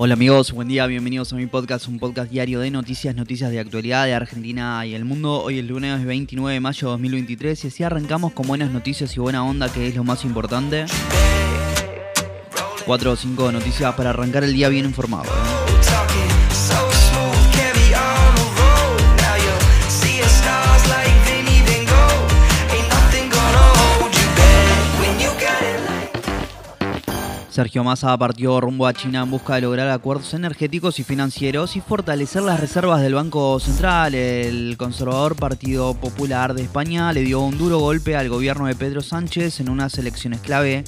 Hola amigos, buen día, bienvenidos a mi podcast, un podcast diario de noticias, noticias de actualidad de Argentina y el mundo. Hoy es lunes 29 de mayo de 2023 y así arrancamos con buenas noticias y buena onda, que es lo más importante. Cuatro o cinco noticias para arrancar el día bien informado. ¿eh? Sergio Massa partió rumbo a China en busca de lograr acuerdos energéticos y financieros y fortalecer las reservas del Banco Central. El conservador Partido Popular de España le dio un duro golpe al gobierno de Pedro Sánchez en unas elecciones clave.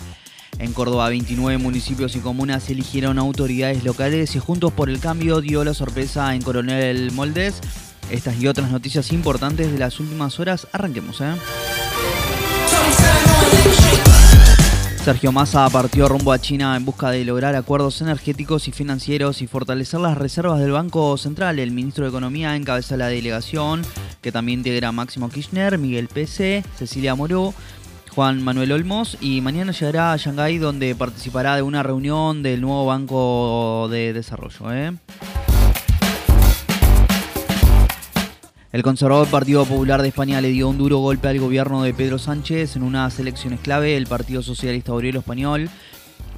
En Córdoba, 29 municipios y comunas eligieron autoridades locales y Juntos por el Cambio dio la sorpresa en Coronel Moldes. Estas y otras noticias importantes de las últimas horas, arranquemos, ¿eh? Sergio Massa partió rumbo a China en busca de lograr acuerdos energéticos y financieros y fortalecer las reservas del Banco Central. El ministro de Economía encabeza la delegación, que también integra Máximo Kirchner, Miguel Pese, Cecilia Moró, Juan Manuel Olmos y mañana llegará a Shanghái donde participará de una reunión del nuevo Banco de Desarrollo. ¿eh? El conservador Partido Popular de España le dio un duro golpe al gobierno de Pedro Sánchez en unas elecciones clave. El Partido Socialista Obrero Español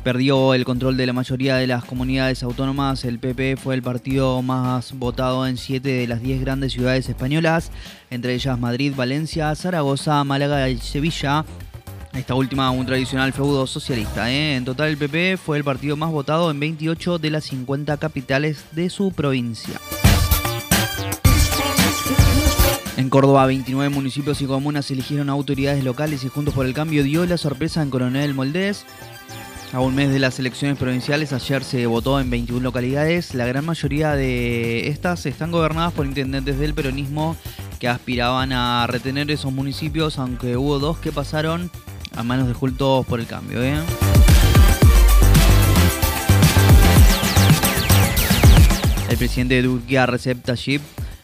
perdió el control de la mayoría de las comunidades autónomas. El PP fue el partido más votado en siete de las diez grandes ciudades españolas, entre ellas Madrid, Valencia, Zaragoza, Málaga y Sevilla. Esta última un tradicional feudo socialista. ¿eh? En total el PP fue el partido más votado en 28 de las 50 capitales de su provincia. En Córdoba, 29 municipios y comunas eligieron autoridades locales y Juntos por el Cambio dio la sorpresa en Coronel Moldés. A un mes de las elecciones provinciales, ayer se votó en 21 localidades. La gran mayoría de estas están gobernadas por intendentes del peronismo que aspiraban a retener esos municipios, aunque hubo dos que pasaron a manos de Juntos por el Cambio. ¿eh? El presidente de Turquía, Recep Tayyip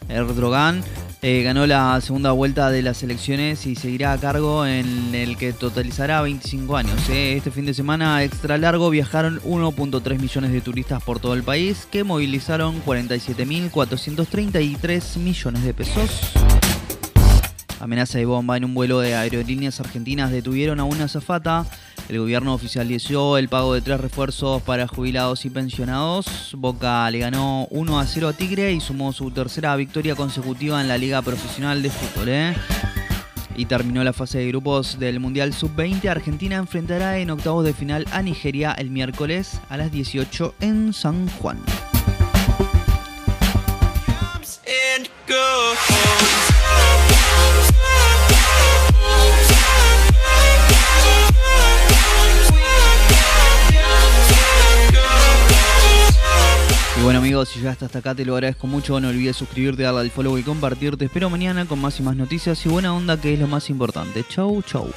Erdogan, eh, ganó la segunda vuelta de las elecciones y seguirá a cargo en el que totalizará 25 años. Eh. Este fin de semana extra largo viajaron 1.3 millones de turistas por todo el país que movilizaron 47.433 millones de pesos. Amenaza de bomba en un vuelo de aerolíneas argentinas detuvieron a una azafata. El gobierno oficializó el pago de tres refuerzos para jubilados y pensionados. Boca le ganó 1 a 0 a Tigre y sumó su tercera victoria consecutiva en la Liga Profesional de Fútbol. ¿eh? Y terminó la fase de grupos del Mundial Sub-20. Argentina enfrentará en octavos de final a Nigeria el miércoles a las 18 en San Juan. Amigos, si ya hasta acá te lo agradezco mucho, no olvides suscribirte, darle al follow y compartirte. espero mañana con más y más noticias y buena onda que es lo más importante. Chau, chau.